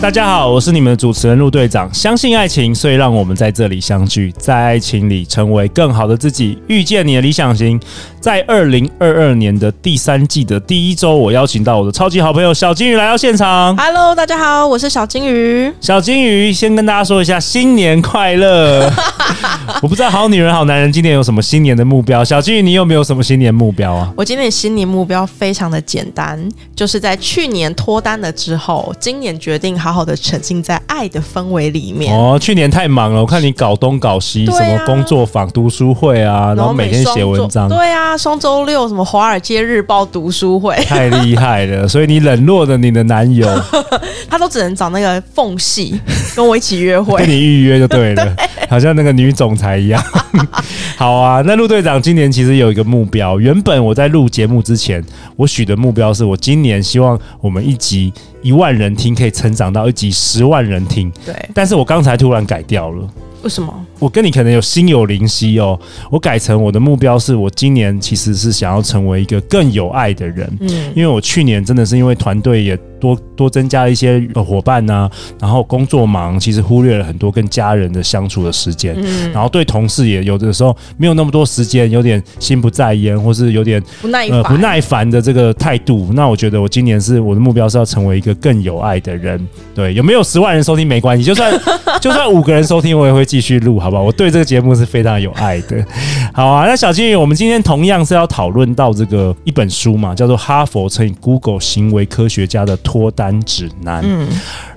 大家好，我是你们的主持人陆队长。相信爱情，所以让我们在这里相聚，在爱情里成为更好的自己，遇见你的理想型。在二零二二年的第三季的第一周，我邀请到我的超级好朋友小金鱼来到现场。Hello，大家好，我是小金鱼。小金鱼，先跟大家说一下新年快乐。我不知道好女人好男人今年有什么新年的目标。小金鱼，你有没有什么新年目标啊？我今年新年目标非常的简单，就是在去年脱单了之后，今年决定好。好好的沉浸在爱的氛围里面哦。去年太忙了，我看你搞东搞西，啊、什么工作坊、读书会啊，然后每天写文章。对啊，双周六什么《华尔街日报》读书会，太厉害了。所以你冷落了你的男友，他都只能找那个缝隙跟我一起约会，跟你预约就对了，对好像那个女总裁一样。好啊，那陆队长今年其实有一个目标，原本我在录节目之前，我许的目标是我今年希望我们一集。一万人听可以成长到一集十万人听，对。但是我刚才突然改掉了，为什么？我跟你可能有心有灵犀哦。我改成我的目标是我今年其实是想要成为一个更有爱的人，嗯，因为我去年真的是因为团队也多多增加了一些伙伴呐、啊，然后工作忙，其实忽略了很多跟家人的相处的时间，嗯，然后对同事也有的时候没有那么多时间，有点心不在焉，或是有点不耐呃不耐烦的这个态度。那我觉得我今年是我的目标是要成为一个更有爱的人。对，有没有十万人收听没关系，就算 就算五个人收听，我也会继续录。好不好？我对这个节目是非常有爱的。好啊，那小金鱼，我们今天同样是要讨论到这个一本书嘛，叫做《哈佛乘以 Google 行为科学家的脱单指南》。嗯，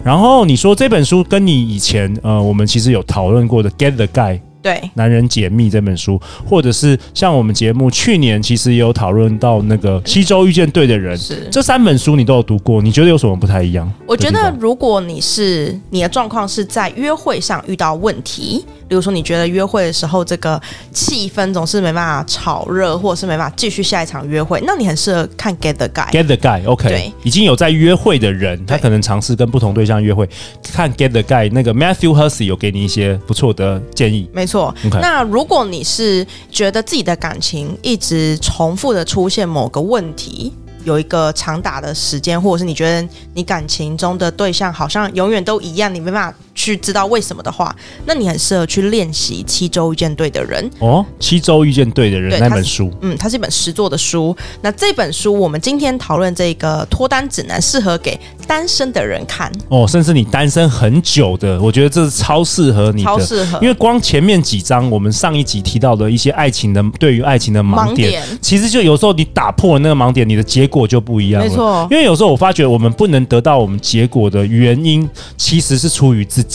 然后你说这本书跟你以前呃，我们其实有讨论过的《Get the Guy》。对，男人解密这本书，或者是像我们节目去年其实也有讨论到那个七周遇见对的人，是这三本书你都有读过，你觉得有什么不太一样？我觉得如果你是你的状况是在约会上遇到问题。比如说，你觉得约会的时候这个气氛总是没办法炒热，或者是没办法继续下一场约会，那你很适合看 Get the Guy。Get the Guy，OK，、okay、已经有在约会的人，他可能尝试跟不同对象约会，看 Get the Guy，那个 Matthew Hussey 有给你一些不错的建议。没错，okay、那如果你是觉得自己的感情一直重复的出现某个问题。有一个长打的时间，或者是你觉得你感情中的对象好像永远都一样，你没办法去知道为什么的话，那你很适合去练习《七周遇见对的人》哦，《七周遇见对的人》那本书，嗯，它是一本实作的书。那这本书我们今天讨论这个脱单指南，适合给单身的人看哦，甚至你单身很久的，我觉得这是超适合你的，超适合。因为光前面几章，我们上一集提到的一些爱情的，对于爱情的盲点，其实就有时候你打破了那个盲点，你的结果就不一样了。没错，因为有时候我发觉我们不能得到我们结果的原因，其实是出于自己。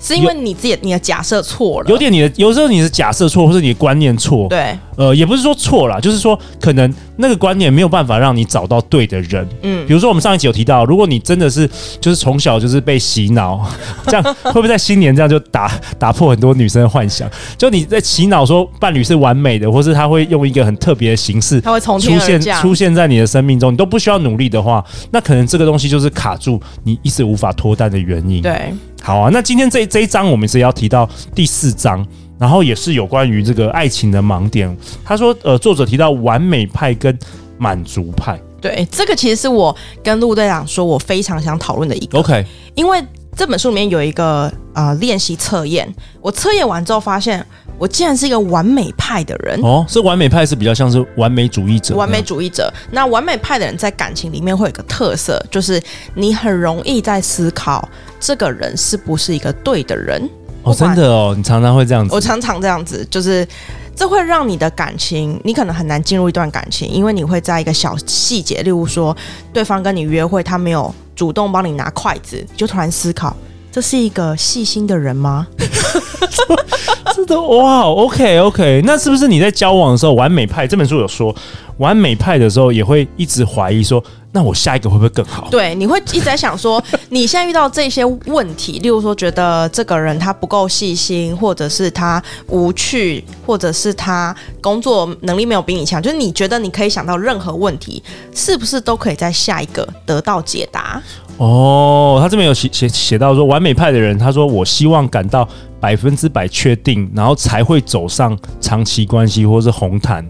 是因为你自己你的假设错了，有点你的有时候你的假设错，或是你的观念错。对，呃，也不是说错了，就是说可能那个观念没有办法让你找到对的人。嗯，比如说我们上一集有提到，如果你真的是就是从小就是被洗脑，这样会不会在新年这样就打打破很多女生的幻想？就你在洗脑说伴侣是完美的，或是他会用一个很特别的形式，他会从出现出现在你的生命中，你都不需要努力的话，那可能这个东西就是卡住你一直无法脱单的原因。对。好啊，那今天这这一章我们是要提到第四章，然后也是有关于这个爱情的盲点。他说，呃，作者提到完美派跟满足派。对，这个其实是我跟陆队长说，我非常想讨论的一个。OK，因为这本书里面有一个呃练习测验，我测验完之后发现，我竟然是一个完美派的人。哦，是完美派是比较像是完美主义者。完美主义者，那完美派的人在感情里面会有个特色，就是你很容易在思考。这个人是不是一个对的人？哦，真的哦，你常常会这样子。我常常这样子，就是这会让你的感情，你可能很难进入一段感情，因为你会在一个小细节，例如说对方跟你约会，他没有主动帮你拿筷子，你就突然思考，这是一个细心的人吗？是的，哇，OK OK，那是不是你在交往的时候，完美派这本书有说，完美派的时候也会一直怀疑说。那我下一个会不会更好？对，你会一直在想说，你现在遇到这些问题，例如说觉得这个人他不够细心，或者是他无趣，或者是他工作能力没有比你强，就是你觉得你可以想到任何问题，是不是都可以在下一个得到解答？哦，他这边有写写写到说，完美派的人，他说我希望感到百分之百确定，然后才会走上长期关系或是红毯。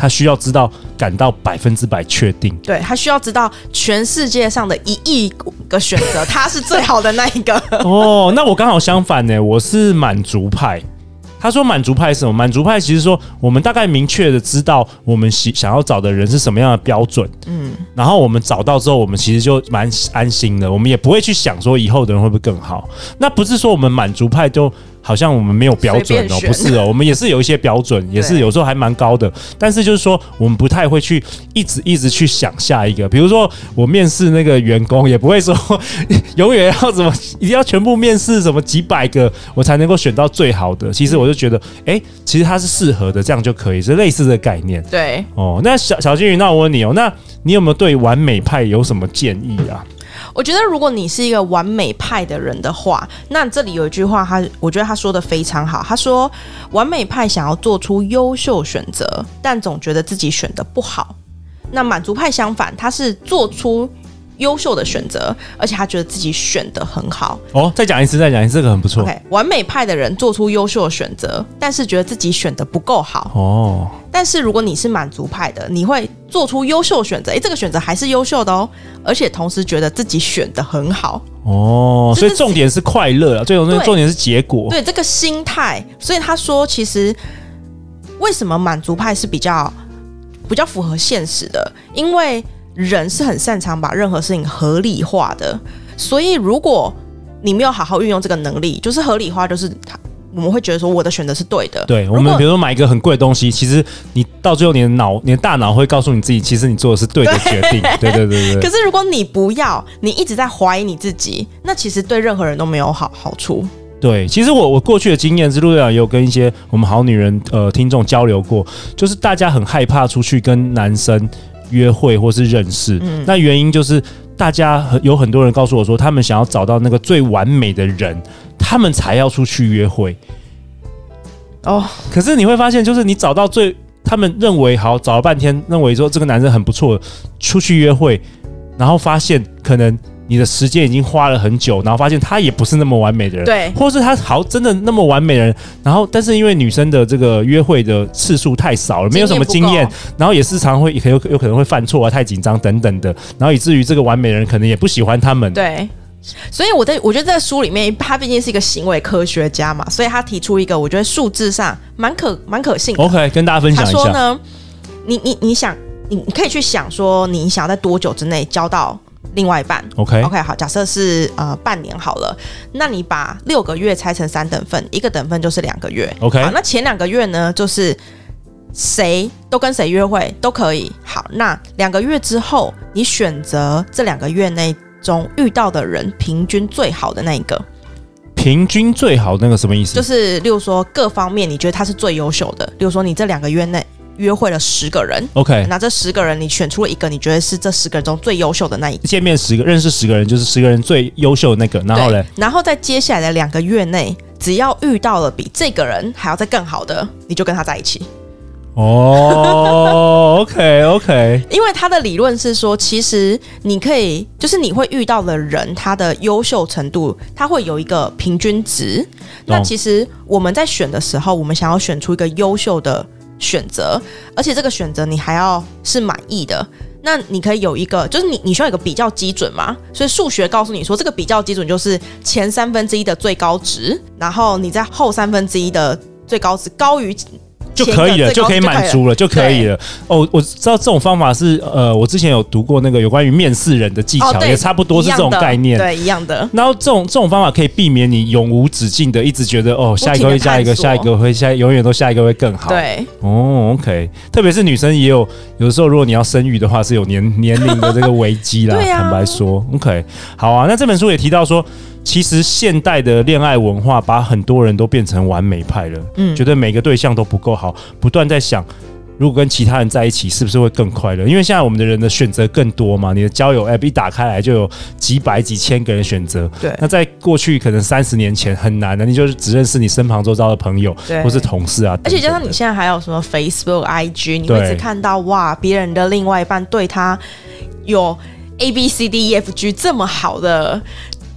他需要知道，感到百分之百确定。对，他需要知道全世界上的一亿个选择，他是最好的那一个。哦，那我刚好相反呢，我是满足派。他说满足派是什么？满足派其实说，我们大概明确的知道我们想想要找的人是什么样的标准。嗯，然后我们找到之后，我们其实就蛮安心的，我们也不会去想说以后的人会不会更好。那不是说我们满足派就。好像我们没有标准哦，不是哦，我们也是有一些标准，也是有时候还蛮高的。但是就是说，我们不太会去一直一直去想下一个。比如说，我面试那个员工，也不会说 永远要怎么一定要全部面试什么几百个，我才能够选到最好的。其实我就觉得，哎，其实它是适合的，这样就可以，是类似的概念。对，哦，那小小金鱼，那我问你哦，那你有没有对完美派有什么建议啊？我觉得，如果你是一个完美派的人的话，那这里有一句话，他我觉得他说的非常好。他说，完美派想要做出优秀选择，但总觉得自己选的不好。那满足派相反，他是做出优秀的选择，而且他觉得自己选的很好。哦，再讲一次，再讲一次，这个很不错。OK，完美派的人做出优秀的选择，但是觉得自己选的不够好。哦，但是如果你是满足派的，你会做出优秀选择，诶，这个选择还是优秀的哦，而且同时觉得自己选的很好。哦，所以重点是快乐啊，最重重点是结果。对，对这个心态，所以他说，其实为什么满足派是比较比较符合现实的，因为。人是很擅长把任何事情合理化的，所以如果你没有好好运用这个能力，就是合理化，就是他我们会觉得说我的选择是对的。对，我们比如说买一个很贵的东西，其实你到最后你的脑、你的大脑会告诉你自己，其实你做的是对的决定。对对对对，对。可是如果你不要，你一直在怀疑你自己，那其实对任何人都没有好好处。对，其实我我过去的经验是，陆队长也有跟一些我们好女人呃听众交流过，就是大家很害怕出去跟男生。约会或是认识，嗯，那原因就是大家有很多人告诉我说，他们想要找到那个最完美的人，他们才要出去约会。哦，可是你会发现，就是你找到最他们认为好，找了半天，认为说这个男生很不错，出去约会，然后发现可能。你的时间已经花了很久，然后发现他也不是那么完美的人，对，或是他好真的那么完美的人，然后但是因为女生的这个约会的次数太少了，没有什么经验，然后也时常会有有可能会犯错啊，太紧张等等的，然后以至于这个完美人可能也不喜欢他们。对，所以我在我觉得这个书里面，他毕竟是一个行为科学家嘛，所以他提出一个我觉得数字上蛮可蛮可信的。OK，跟大家分享一下。他说呢，你你你想，你你可以去想说，你想要在多久之内交到。另外一半，OK OK，好，假设是呃半年好了，那你把六个月拆成三等份，一个等份就是两个月，OK，好，那前两个月呢，就是谁都跟谁约会都可以，好，那两个月之后，你选择这两个月内中遇到的人平均最好的那一个，平均最好那个什么意思？就是例如说各方面你觉得他是最优秀的，例如说你这两个月内。约会了十个人，OK，那这十个人你选出了一个，你觉得是这十个人中最优秀的那一个。见面十个，认识十个人，就是十个人最优秀的那个。然后呢，然后在接下来的两个月内，只要遇到了比这个人还要再更好的，你就跟他在一起。哦，OK OK，因为他的理论是说，其实你可以，就是你会遇到的人，他的优秀程度，他会有一个平均值。那其实我们在选的时候，我们想要选出一个优秀的。选择，而且这个选择你还要是满意的，那你可以有一个，就是你你需要有一个比较基准嘛。所以数学告诉你说，这个比较基准就是前三分之一的最高值，然后你在后三分之一的最高值高于。就可以了，就可以满足了，就可以了。哦，我知道这种方法是呃，我之前有读过那个有关于面试人的技巧，哦、也差不多是这种概念，对，一样的。然后这种这种方法可以避免你永无止境的一直觉得哦，下一个会下一个，下一个会下，永远都下一个会更好。对，哦，OK。特别是女生也有，有的时候如果你要生育的话，是有年年龄的这个危机啦。啊、坦白说，OK。好啊，那这本书也提到说。其实现代的恋爱文化把很多人都变成完美派了，嗯，觉得每个对象都不够好，不断在想如果跟其他人在一起，是不是会更快乐？因为现在我们的人的选择更多嘛，你的交友 App 一打开来就有几百几千个人选择。对，那在过去可能三十年前很难的，你就是只认识你身旁周遭的朋友，或是同事啊。而且加上你现在还有什么 Facebook、IG，你会一直看到哇，别人的另外一半对他有 A B C D E F G 这么好的。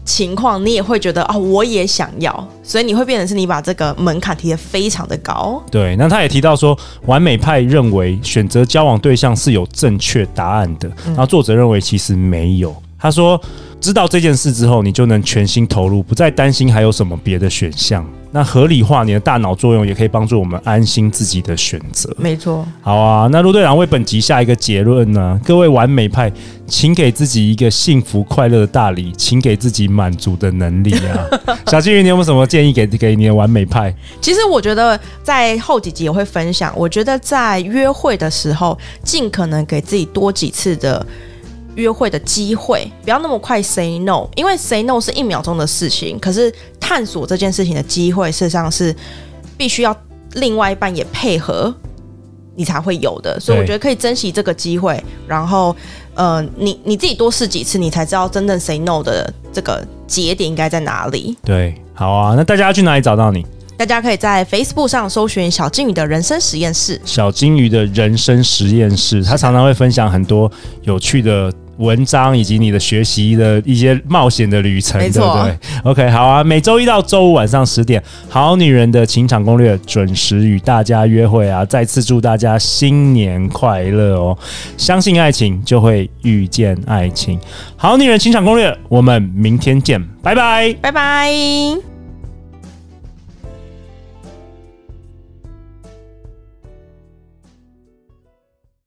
情况你也会觉得啊、哦，我也想要，所以你会变成是你把这个门槛提得非常的高。对，那他也提到说，完美派认为选择交往对象是有正确答案的，然后作者认为其实没有。他说，知道这件事之后，你就能全心投入，不再担心还有什么别的选项。那合理化你的大脑作用，也可以帮助我们安心自己的选择。没错。好啊，那陆队长为本集下一个结论呢？各位完美派，请给自己一个幸福快乐的大礼，请给自己满足的能力啊！小金鱼，你有没有什么建议给给你的完美派？其实我觉得在后几集也会分享。我觉得在约会的时候，尽可能给自己多几次的。约会的机会，不要那么快 say no，因为 say no 是一秒钟的事情，可是探索这件事情的机会，事实上是必须要另外一半也配合，你才会有的。所以我觉得可以珍惜这个机会，然后，呃，你你自己多试几次，你才知道真正 say no 的这个节点应该在哪里。对，好啊，那大家要去哪里找到你？大家可以在 Facebook 上搜寻“小金鱼的人生实验室”。小金鱼的人生实验室，他常常会分享很多有趣的。文章以及你的学习的一些冒险的旅程，对不对？OK，好啊，每周一到周五晚上十点，《好女人的情场攻略》准时与大家约会啊！再次祝大家新年快乐哦！相信爱情，就会遇见爱情。《好女人情场攻略》，我们明天见，拜拜，拜拜。